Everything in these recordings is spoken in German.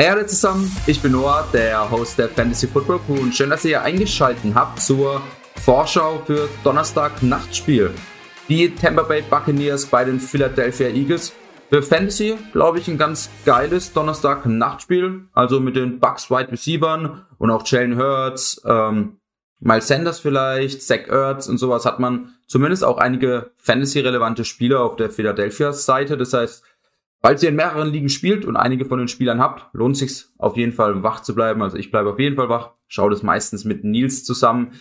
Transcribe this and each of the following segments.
Hey alle zusammen, ich bin Noah, der Host der Fantasy Football Crew und schön, dass ihr eingeschaltet habt zur Vorschau für Donnerstag Nachtspiel. Die Tampa Bay Buccaneers bei den Philadelphia Eagles. Für Fantasy, glaube ich, ein ganz geiles Donnerstag Nachtspiel. Also mit den Bucks Wide Receivern und auch Jalen Hurts, ähm, Miles Sanders vielleicht, Zach Ertz und sowas hat man zumindest auch einige Fantasy-relevante Spieler auf der Philadelphia-Seite. Das heißt, Falls ihr in mehreren Ligen spielt und einige von den Spielern habt, lohnt sich auf jeden Fall wach zu bleiben. Also ich bleibe auf jeden Fall wach, schaue das meistens mit Nils zusammen.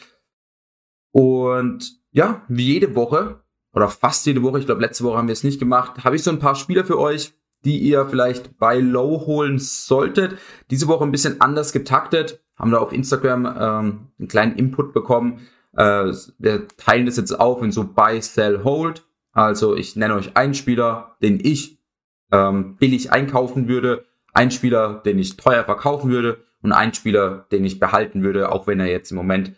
Und ja, wie jede Woche oder fast jede Woche, ich glaube letzte Woche haben wir es nicht gemacht, habe ich so ein paar Spieler für euch, die ihr vielleicht bei Low holen solltet. Diese Woche ein bisschen anders getaktet, haben da auf Instagram ähm, einen kleinen Input bekommen. Äh, wir teilen das jetzt auf in so Buy, Sell, Hold. Also ich nenne euch einen Spieler, den ich ähm, billig einkaufen würde, ein Spieler, den ich teuer verkaufen würde und ein Spieler, den ich behalten würde, auch wenn er jetzt im Moment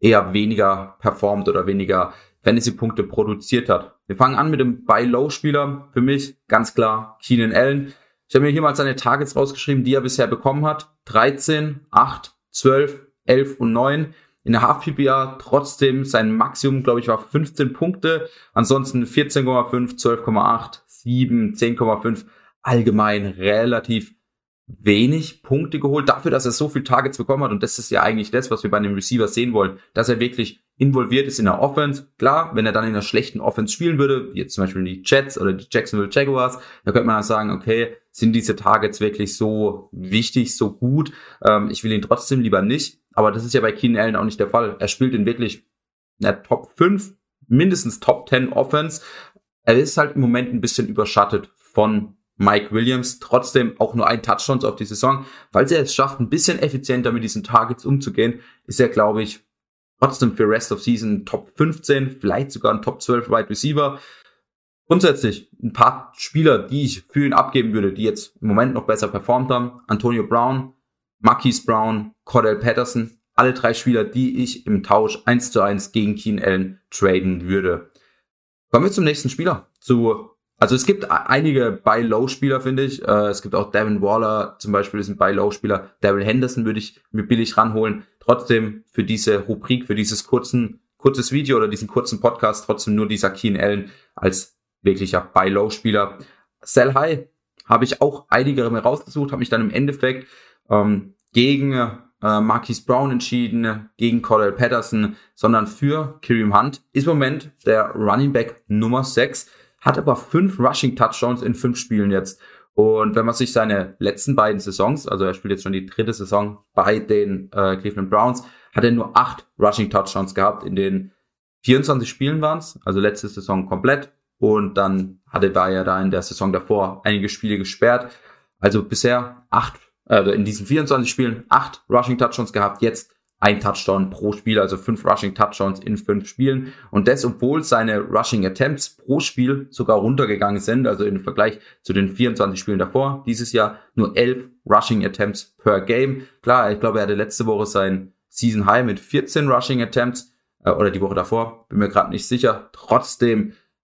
eher weniger performt oder weniger Fantasy-Punkte produziert hat. Wir fangen an mit dem Buy-Low-Spieler. Für mich ganz klar Keenan Allen. Ich habe mir hier mal seine Targets rausgeschrieben, die er bisher bekommen hat. 13, 8, 12, 11 und 9. In der Half-PPA trotzdem sein Maximum, glaube ich, war 15 Punkte. Ansonsten 14,5, 12,8, 7, 10,5 allgemein relativ wenig Punkte geholt dafür, dass er so viel Targets bekommen hat. Und das ist ja eigentlich das, was wir bei einem Receiver sehen wollen, dass er wirklich involviert ist in der Offense. Klar, wenn er dann in einer schlechten Offense spielen würde, wie jetzt zum Beispiel die Jets oder die Jacksonville Jaguars, da könnte man dann sagen, okay, sind diese Targets wirklich so wichtig, so gut? Ähm, ich will ihn trotzdem lieber nicht. Aber das ist ja bei Keenan Allen auch nicht der Fall. Er spielt in wirklich einer Top 5, mindestens Top 10 Offense er ist halt im Moment ein bisschen überschattet von Mike Williams. Trotzdem auch nur ein Touchdown auf die Saison. Falls er es schafft, ein bisschen effizienter mit diesen Targets umzugehen, ist er, glaube ich, trotzdem für Rest of Season Top 15, vielleicht sogar ein Top 12 Wide Receiver. Grundsätzlich ein paar Spieler, die ich für ihn abgeben würde, die jetzt im Moment noch besser performt haben. Antonio Brown, Marquise Brown, Cordell Patterson. Alle drei Spieler, die ich im Tausch eins zu eins gegen Keen Allen traden würde. Kommen wir zum nächsten Spieler. Zu, also es gibt einige Buy-Low-Spieler, finde ich. Äh, es gibt auch Devin Waller zum Beispiel, ist ein Buy-Low-Spieler. Daryl Henderson würde ich mir billig ranholen. Trotzdem für diese Rubrik, für dieses kurzen, kurzes Video oder diesen kurzen Podcast, trotzdem nur dieser Keen Allen als wirklicher Buy-Low-Spieler. Sell High habe ich auch einige rausgesucht, habe mich dann im Endeffekt ähm, gegen äh, Marquise Brown entschieden, gegen Cordell Patterson, sondern für Kareem Hunt. Ist im Moment der Running Back Nummer 6, hat aber fünf Rushing Touchdowns in fünf Spielen jetzt. Und wenn man sich seine letzten beiden Saisons, also er spielt jetzt schon die dritte Saison bei den äh, Cleveland Browns, hat er nur acht Rushing Touchdowns gehabt in den 24 Spielen waren es, also letzte Saison komplett. Und dann hatte war er da in der Saison davor einige Spiele gesperrt. Also bisher acht also in diesen 24 Spielen acht Rushing Touchdowns gehabt, jetzt ein Touchdown pro Spiel, also fünf Rushing Touchdowns in fünf Spielen. Und das, obwohl seine Rushing Attempts pro Spiel sogar runtergegangen sind, also im Vergleich zu den 24 Spielen davor, dieses Jahr nur elf Rushing Attempts per Game. Klar, ich glaube, er hatte letzte Woche sein Season High mit 14 Rushing Attempts, äh, oder die Woche davor, bin mir gerade nicht sicher. Trotzdem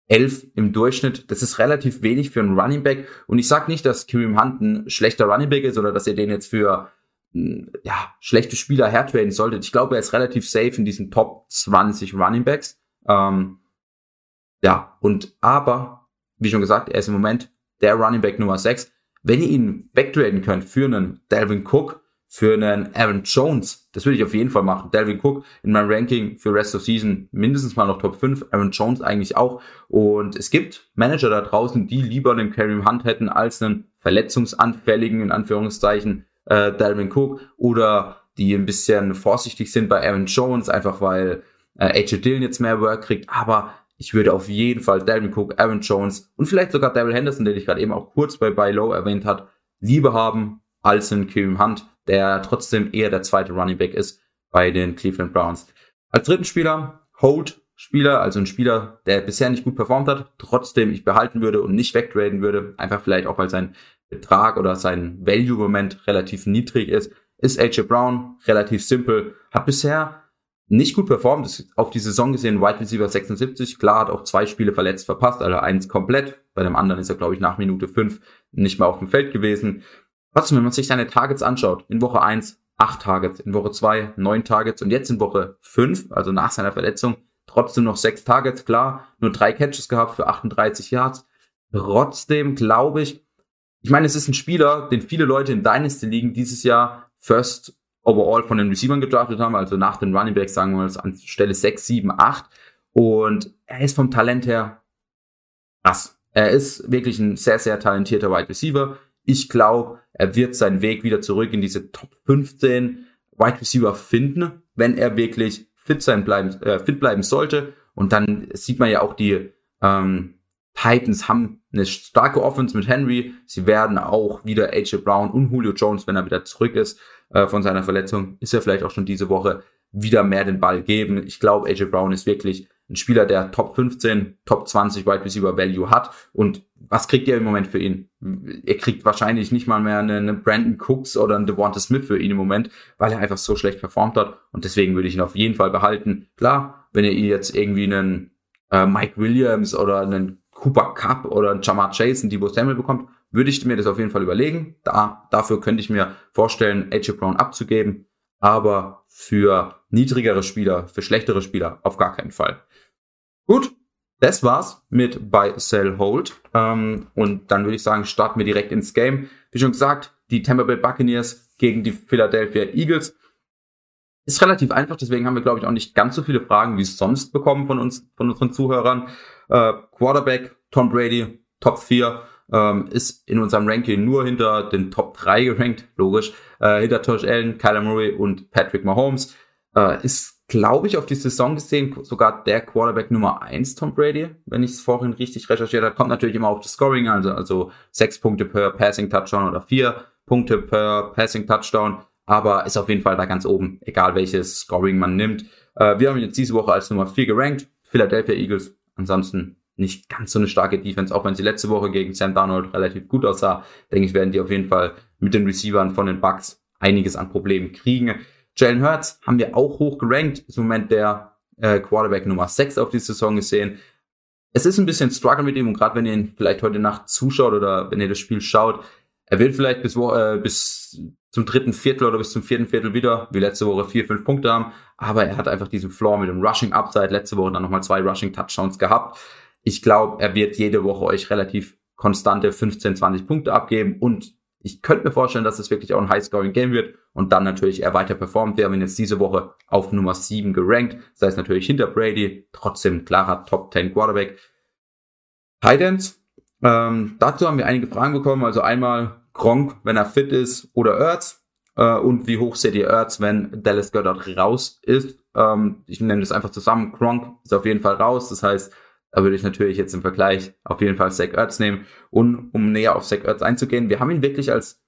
11 im Durchschnitt. Das ist relativ wenig für einen Running Back. Und ich sage nicht, dass Kareem Hunt ein schlechter Running Back ist oder dass ihr den jetzt für hm, ja, schlechte Spieler hertraden solltet. Ich glaube, er ist relativ safe in diesen Top 20 Running Backs. Ähm, ja, und aber, wie schon gesagt, er ist im Moment der Running Back Nummer 6. Wenn ihr ihn wegtraden könnt für einen Dalvin Cook, für einen Aaron Jones, das würde ich auf jeden Fall machen. Dalvin Cook in meinem Ranking für Rest of Season mindestens mal noch Top 5, Aaron Jones eigentlich auch. Und es gibt Manager da draußen, die lieber einen Kareem Hunt hätten als einen verletzungsanfälligen, in Anführungszeichen, äh, Dalvin Cook oder die ein bisschen vorsichtig sind bei Aaron Jones, einfach weil äh, AJ Dillon jetzt mehr Work kriegt. Aber ich würde auf jeden Fall Dalvin Cook, Aaron Jones und vielleicht sogar Daryl Henderson, den ich gerade eben auch kurz bei Buy Low erwähnt hat, lieber haben als einen Kareem Hunt der trotzdem eher der zweite Running Back ist bei den Cleveland Browns. Als dritten Spieler, Hold Spieler, also ein Spieler, der bisher nicht gut performt hat, trotzdem ich behalten würde und nicht wegtraden würde, einfach vielleicht auch, weil sein Betrag oder sein Value-Moment relativ niedrig ist, ist AJ Brown relativ simpel, hat bisher nicht gut performt, ist auf die Saison gesehen Wide Receiver 76, klar, hat auch zwei Spiele verletzt verpasst, also eins komplett, bei dem anderen ist er, glaube ich, nach Minute fünf nicht mehr auf dem Feld gewesen. Trotzdem, wenn man sich seine Targets anschaut, in Woche 1 8 Targets, in Woche 2 9 Targets und jetzt in Woche 5, also nach seiner Verletzung, trotzdem noch 6 Targets, klar, nur 3 Catches gehabt für 38 Yards. Trotzdem glaube ich, ich meine, es ist ein Spieler, den viele Leute in Dynasty liegen dieses Jahr First overall von den Receivern gedraftet haben, also nach den Running Backs, sagen wir mal, an Stelle 6, 7, 8. Und er ist vom Talent her krass. Er ist wirklich ein sehr, sehr talentierter Wide Receiver. Ich glaube, er wird seinen Weg wieder zurück in diese Top 15 Wide Receiver finden, wenn er wirklich fit sein bleiben, äh, fit bleiben sollte. Und dann sieht man ja auch die ähm, Titans haben eine starke Offense mit Henry. Sie werden auch wieder AJ Brown und Julio Jones, wenn er wieder zurück ist äh, von seiner Verletzung, ist er vielleicht auch schon diese Woche wieder mehr den Ball geben. Ich glaube, AJ Brown ist wirklich ein Spieler, der Top 15, Top 20 Wide Receiver Value hat. Und was kriegt ihr im Moment für ihn? Er kriegt wahrscheinlich nicht mal mehr einen Brandon Cooks oder einen Devonta Smith für ihn im Moment, weil er einfach so schlecht performt hat. Und deswegen würde ich ihn auf jeden Fall behalten. Klar, wenn ihr jetzt irgendwie einen äh, Mike Williams oder einen Cooper Cup oder einen Jamar Chase, einen Debo Samuel bekommt, würde ich mir das auf jeden Fall überlegen. Da, dafür könnte ich mir vorstellen, AJ Brown abzugeben. Aber für niedrigere Spieler, für schlechtere Spieler auf gar keinen Fall. Gut, das war's mit Buy, Sell, Hold. Ähm, und dann würde ich sagen, starten wir direkt ins Game. Wie schon gesagt, die Tampa Bay Buccaneers gegen die Philadelphia Eagles. Ist relativ einfach, deswegen haben wir, glaube ich, auch nicht ganz so viele Fragen wie sonst bekommen von uns, von unseren Zuhörern. Äh, Quarterback, Tom Brady, Top 4, ähm, ist in unserem Ranking nur hinter den Top 3 gerankt, logisch, äh, hinter Tosh Allen, Kyler Murray und Patrick Mahomes. Äh, ist glaube ich, auf die Saison gesehen sogar der Quarterback Nummer eins Tom Brady, wenn ich es vorhin richtig recherchiert habe. Kommt natürlich immer auf das Scoring, also, also sechs Punkte per Passing Touchdown oder vier Punkte per Passing Touchdown, aber ist auf jeden Fall da ganz oben, egal welches Scoring man nimmt. Äh, wir haben ihn jetzt diese Woche als Nummer vier gerankt, Philadelphia Eagles. Ansonsten nicht ganz so eine starke Defense, auch wenn sie letzte Woche gegen Sam Darnold relativ gut aussah. Denke ich, werden die auf jeden Fall mit den Receivern von den Bucks einiges an Problemen kriegen. Jalen Hurts haben wir auch hoch gerankt, ist im Moment der äh, Quarterback Nummer 6 auf die Saison gesehen. Es ist ein bisschen Struggle mit ihm und gerade wenn ihr ihn vielleicht heute Nacht zuschaut oder wenn ihr das Spiel schaut, er wird vielleicht bis, äh, bis zum dritten Viertel oder bis zum vierten Viertel wieder, wie letzte Woche, vier, fünf Punkte haben. Aber er hat einfach diesen Floor mit dem Rushing Upside. Letzte Woche dann nochmal zwei Rushing Touchdowns gehabt. Ich glaube, er wird jede Woche euch relativ konstante 15, 20 Punkte abgeben und ich könnte mir vorstellen, dass es wirklich auch ein High-Scoring-Game wird und dann natürlich er weiter performt. Wir haben ihn jetzt diese Woche auf Nummer 7 gerankt. Das heißt natürlich hinter Brady, trotzdem klarer Top 10 Quarterback. Titans, ähm, dazu haben wir einige Fragen bekommen. Also einmal Gronk, wenn er fit ist, oder Ertz. Äh, und wie hoch seht ihr Ertz, wenn Dallas Goddard raus ist? Ähm, ich nenne das einfach zusammen. Gronk ist auf jeden Fall raus. Das heißt, da würde ich natürlich jetzt im Vergleich auf jeden Fall Zach Ertz nehmen. Und um näher auf Zach Ertz einzugehen, wir haben ihn wirklich als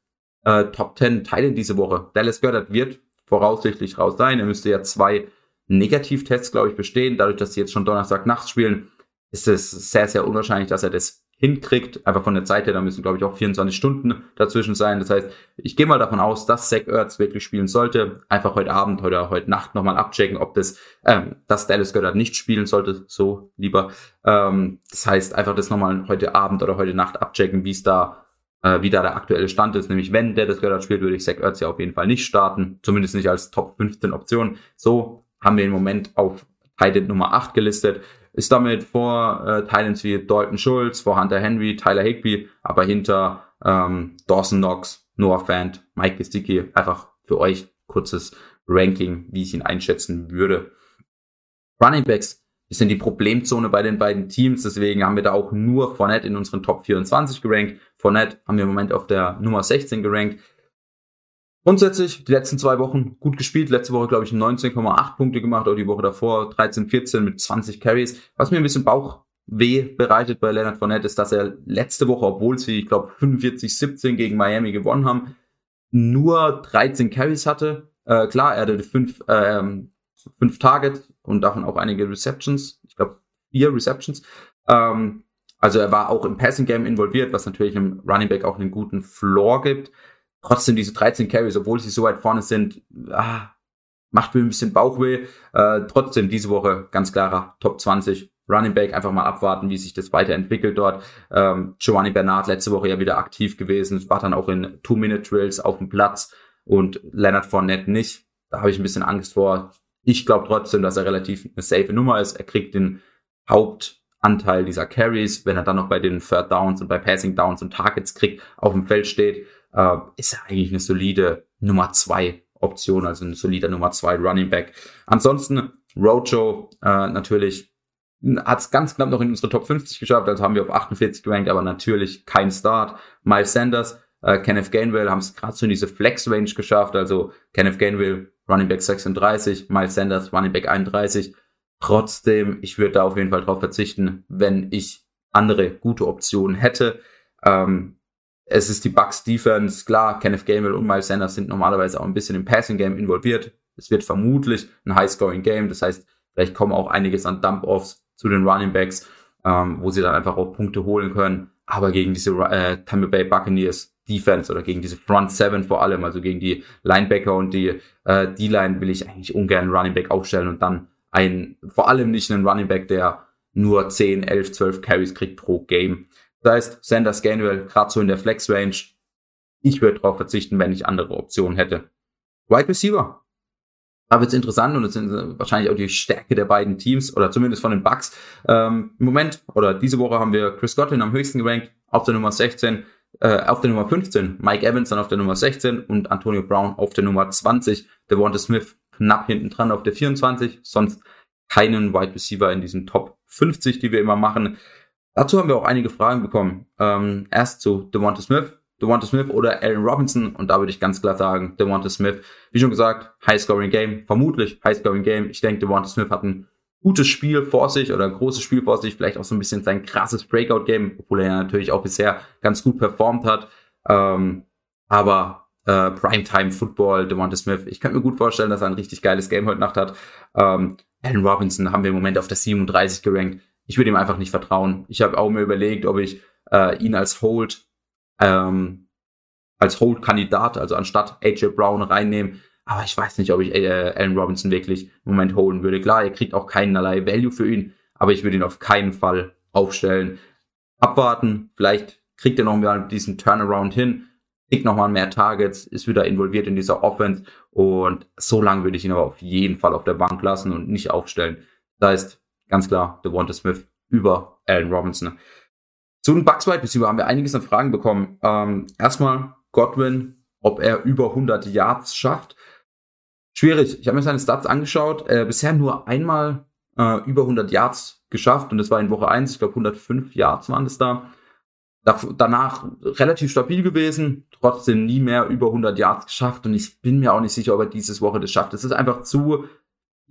äh, Top 10 Teile diese Woche. Dallas Goddard wird voraussichtlich raus sein. Er müsste ja zwei Negativtests, glaube ich, bestehen. Dadurch, dass sie jetzt schon Donnerstag nachts spielen, ist es sehr, sehr unwahrscheinlich, dass er das hinkriegt. Einfach von der Zeit her, da müssen, glaube ich, auch 24 Stunden dazwischen sein. Das heißt, ich gehe mal davon aus, dass Zach Ertz wirklich spielen sollte. Einfach heute Abend oder heute Nacht nochmal abchecken, ob das, ähm, dass Dallas Goddard nicht spielen sollte, so lieber. Ähm, das heißt, einfach das nochmal heute Abend oder heute Nacht abchecken, wie es da äh, wie da der aktuelle Stand ist. Nämlich, wenn Dallas Goddard spielt, würde ich Zach Ertz ja auf jeden Fall nicht starten. Zumindest nicht als Top 15 Option. So haben wir im Moment auf Titan Nummer 8 gelistet ist damit vor äh, Titans wie Dalton Schulz, vor Hunter Henry, Tyler Higby, aber hinter ähm, Dawson Knox, Noah Fant, Mike Gesticki. Einfach für euch kurzes Ranking, wie ich ihn einschätzen würde. Running Backs sind die Problemzone bei den beiden Teams, deswegen haben wir da auch nur Fournette in unseren Top 24 gerankt. Fournette haben wir im Moment auf der Nummer 16 gerankt. Grundsätzlich die letzten zwei Wochen gut gespielt. Letzte Woche, glaube ich, 19,8 Punkte gemacht, oder die Woche davor 13, 14 mit 20 Carries. Was mir ein bisschen Bauchweh bereitet bei Leonard Fournette ist, dass er letzte Woche, obwohl sie, ich glaube, 45, 17 gegen Miami gewonnen haben, nur 13 Carries hatte. Äh, klar, er hatte fünf, äh, fünf Target und davon auch einige Receptions. Ich glaube, vier Receptions. Ähm, also er war auch im Passing Game involviert, was natürlich einem Running Back auch einen guten Floor gibt trotzdem diese 13 Carries, obwohl sie so weit vorne sind, ah, macht mir ein bisschen Bauchweh. Äh, trotzdem diese Woche ganz klarer Top 20 Running Back, einfach mal abwarten, wie sich das weiterentwickelt dort. Ähm, Giovanni Bernard letzte Woche ja wieder aktiv gewesen, war dann auch in Two-Minute-Drills auf dem Platz und Leonard Fournette nicht. Da habe ich ein bisschen Angst vor. Ich glaube trotzdem, dass er relativ eine safe Nummer ist. Er kriegt den Hauptanteil dieser Carries, wenn er dann noch bei den Third Downs und bei Passing Downs und Targets kriegt, auf dem Feld steht, äh, ist er eigentlich eine solide Nummer zwei Option, also ein solider Nummer zwei Running Back. Ansonsten Rojo äh, natürlich hat es ganz knapp noch in unsere Top 50 geschafft, also haben wir auf 48 gerankt, aber natürlich kein Start. Miles Sanders, äh, Kenneth Gainwell haben es gerade so in diese Flex-Range geschafft, also Kenneth Gainwell, Running Back 36, Miles Sanders, Running Back 31. Trotzdem, ich würde da auf jeden Fall drauf verzichten, wenn ich andere gute Optionen hätte. Ähm, es ist die Bucks Defense, klar, Kenneth Gainwell und Miles Sanders sind normalerweise auch ein bisschen im Passing Game involviert. Es wird vermutlich ein High-Scoring Game, das heißt, vielleicht kommen auch einiges an Dump-Offs zu den Running Backs, ähm, wo sie dann einfach auch Punkte holen können. Aber gegen diese äh, Tampa Bay Buccaneers Defense oder gegen diese Front Seven vor allem, also gegen die Linebacker und die äh, D-Line will ich eigentlich ungern einen Running Back aufstellen und dann ein, vor allem nicht einen Running Back, der nur 10, 11, 12 Carries kriegt pro Game. Das heißt, Sanders Gainwell gerade so in der Flex Range. Ich würde darauf verzichten, wenn ich andere Optionen hätte. Wide Receiver. Da wird es interessant und es sind wahrscheinlich auch die Stärke der beiden Teams oder zumindest von den Bucks. Ähm, Im Moment oder diese Woche haben wir Chris Godwin am höchsten gerankt auf der Nummer 16, äh, auf der Nummer 15, Mike Evans dann auf der Nummer 16 und Antonio Brown auf der Nummer 20, Devonta Smith knapp hinten dran auf der 24, sonst keinen Wide Receiver in diesen Top 50, die wir immer machen. Dazu haben wir auch einige Fragen bekommen. Ähm, erst zu Devonta Smith, Devonta Smith oder Allen Robinson und da würde ich ganz klar sagen, Devonta Smith. Wie schon gesagt, High-Scoring Game, vermutlich High-Scoring Game. Ich denke, Devonta Smith hat ein gutes Spiel vor sich oder ein großes Spiel vor sich, vielleicht auch so ein bisschen sein krasses Breakout-Game, obwohl er ja natürlich auch bisher ganz gut performt hat. Ähm, aber äh, Primetime Football, Devonta Smith, ich könnte mir gut vorstellen, dass er ein richtig geiles Game heute Nacht hat. Ähm, Allen Robinson haben wir im Moment auf der 37 gerankt ich würde ihm einfach nicht vertrauen. Ich habe auch mir überlegt, ob ich äh, ihn als Hold, ähm, als Hold-Kandidat, also anstatt AJ Brown reinnehme. Aber ich weiß nicht, ob ich äh, Allen Robinson wirklich im Moment holen würde. Klar, er kriegt auch keinerlei Value für ihn, aber ich würde ihn auf keinen Fall aufstellen. Abwarten, vielleicht kriegt er noch mal diesen Turnaround hin, kriegt noch mal mehr Targets, ist wieder involviert in dieser Offense und so lange würde ich ihn aber auf jeden Fall auf der Bank lassen und nicht aufstellen. Das heißt, Ganz klar, Devonta Smith über Allen Robinson. Zu den Bucks Wide Receiver haben wir einiges an Fragen bekommen. Ähm, erstmal Godwin, ob er über 100 Yards schafft. Schwierig. Ich habe mir seine Stats angeschaut. Äh, bisher nur einmal äh, über 100 Yards geschafft und das war in Woche 1. Ich glaube 105 Yards waren es da. Danach relativ stabil gewesen, trotzdem nie mehr über 100 Yards geschafft und ich bin mir auch nicht sicher, ob er dieses Woche das schafft. Es ist einfach zu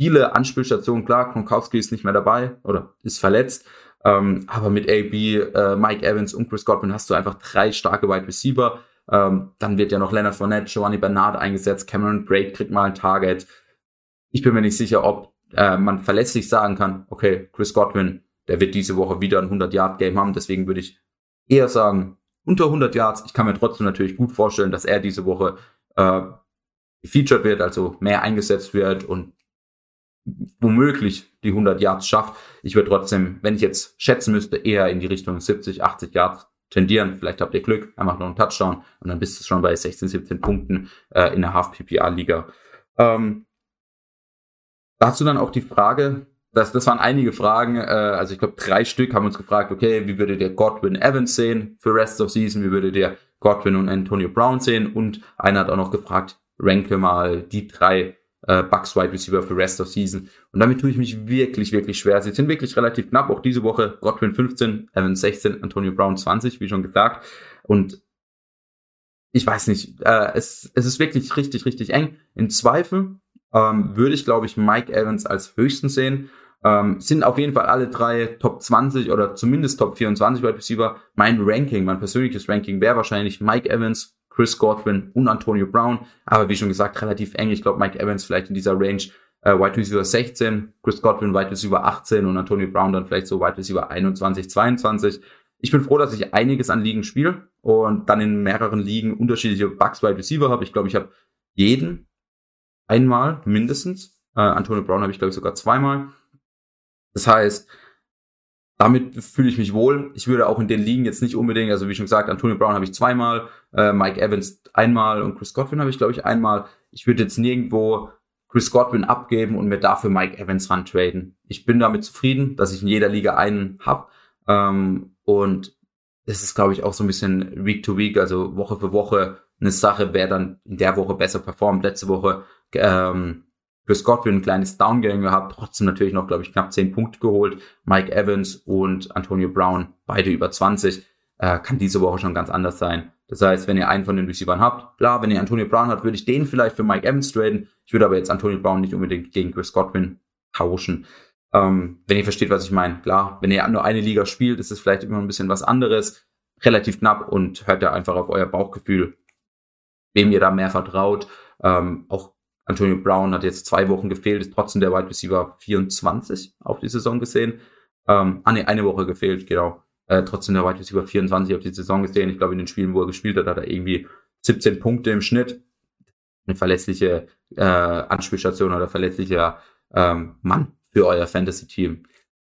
viele Anspielstationen. Klar, Kronkowski ist nicht mehr dabei oder ist verletzt. Ähm, aber mit AB, äh, Mike Evans und Chris Godwin hast du einfach drei starke Wide Receiver. Ähm, dann wird ja noch Leonard Fournette, Giovanni Bernard eingesetzt, Cameron Braid kriegt mal ein Target. Ich bin mir nicht sicher, ob äh, man verlässlich sagen kann, okay, Chris Godwin, der wird diese Woche wieder ein 100-Yard-Game haben. Deswegen würde ich eher sagen, unter 100 Yards. Ich kann mir trotzdem natürlich gut vorstellen, dass er diese Woche äh, gefeatured wird, also mehr eingesetzt wird und womöglich die 100 Yards schafft. Ich würde trotzdem, wenn ich jetzt schätzen müsste, eher in die Richtung 70, 80 Yards tendieren. Vielleicht habt ihr Glück, er macht noch einen Touchdown und dann bist du schon bei 16, 17 Punkten äh, in der Half-PPA-Liga. Ähm, dazu dann auch die Frage, das, das waren einige Fragen, äh, also ich glaube drei Stück haben uns gefragt, okay, wie würdet ihr Godwin Evans sehen für Rest of Season, wie würdet ihr Godwin und Antonio Brown sehen und einer hat auch noch gefragt, ranke mal die drei äh, Bucks Wide Receiver für Rest of Season. Und damit tue ich mich wirklich, wirklich schwer. Sie sind wirklich relativ knapp. Auch diese Woche Godwin 15, Evans 16, Antonio Brown 20, wie schon gesagt. Und ich weiß nicht, äh, es, es ist wirklich richtig, richtig eng. In Zweifel ähm, würde ich, glaube ich, Mike Evans als höchsten sehen. Ähm, sind auf jeden Fall alle drei Top 20 oder zumindest Top 24 Wide Receiver. Mein Ranking, mein persönliches Ranking wäre wahrscheinlich Mike Evans, Chris Godwin und Antonio Brown. Aber wie schon gesagt, relativ eng. Ich glaube, Mike Evans vielleicht in dieser Range äh, Wide Receiver 16, Chris Godwin Wide Receiver 18 und Antonio Brown dann vielleicht so Wide Receiver 21, 22. Ich bin froh, dass ich einiges an Ligen spiele und dann in mehreren Ligen unterschiedliche Bugs Wide Receiver habe. Ich glaube, ich habe jeden einmal mindestens. Äh, Antonio Brown habe ich, glaube ich, sogar zweimal. Das heißt, damit fühle ich mich wohl. Ich würde auch in den Ligen jetzt nicht unbedingt, also wie schon gesagt, Antonio Brown habe ich zweimal, äh, Mike Evans einmal und Chris Godwin habe ich, glaube ich, einmal. Ich würde jetzt nirgendwo Chris Godwin abgeben und mir dafür Mike Evans rantraden. Ich bin damit zufrieden, dass ich in jeder Liga einen habe. Ähm, und das ist, glaube ich, auch so ein bisschen Week to Week, also Woche für Woche eine Sache, wer dann in der Woche besser performt. Letzte Woche ähm, Chris Godwin ein kleines Downgang gehabt, trotzdem natürlich noch, glaube ich, knapp 10 Punkte geholt. Mike Evans und Antonio Brown, beide über 20, äh, kann diese Woche schon ganz anders sein. Das heißt, wenn ihr einen von den Receivern habt, klar, wenn ihr Antonio Brown habt, würde ich den vielleicht für Mike Evans traden. Ich würde aber jetzt Antonio Brown nicht unbedingt gegen Chris Godwin tauschen. Ähm, wenn ihr versteht, was ich meine. Klar, wenn ihr nur eine Liga spielt, ist es vielleicht immer ein bisschen was anderes. Relativ knapp und hört da einfach auf euer Bauchgefühl, wem ihr da mehr vertraut. Ähm, auch Antonio Brown hat jetzt zwei Wochen gefehlt, ist trotzdem der Wide Receiver 24 auf die Saison gesehen. Ähm, ah, nee, eine Woche gefehlt, genau. Äh, trotzdem der Wide Receiver 24 auf die Saison gesehen. Ich glaube, in den Spielen, wo er gespielt hat, hat er irgendwie 17 Punkte im Schnitt. Eine verlässliche äh, Anspielstation oder verlässlicher ähm, Mann für euer Fantasy-Team.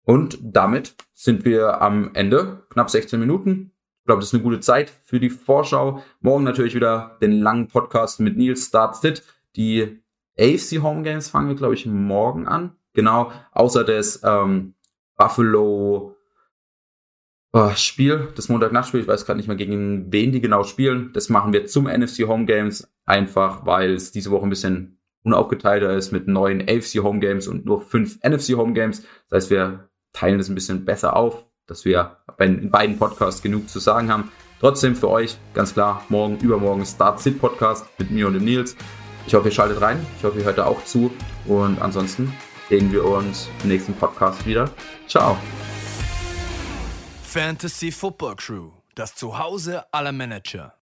Und damit sind wir am Ende, knapp 16 Minuten. Ich glaube, das ist eine gute Zeit für die Vorschau. Morgen natürlich wieder den langen Podcast mit Nils Start Sit. Die AFC Home Games fangen wir, glaube ich, morgen an. Genau, außer das ähm, Buffalo oh, Spiel, das Montagnachtspiel, ich weiß gerade nicht mehr, gegen wen die genau spielen. Das machen wir zum NFC Home Games, einfach weil es diese Woche ein bisschen unaufgeteilter ist mit neun AFC Home Games und nur fünf NFC Home Games. Das heißt, wir teilen das ein bisschen besser auf, dass wir in beiden Podcasts genug zu sagen haben. Trotzdem für euch ganz klar, morgen, übermorgen Start Sit Podcast mit mir und dem Nils. Ich hoffe, ihr schaltet rein. Ich hoffe, ihr hört da auch zu. Und ansonsten sehen wir uns im nächsten Podcast wieder. Ciao. Fantasy Football Crew, das Zuhause aller Manager.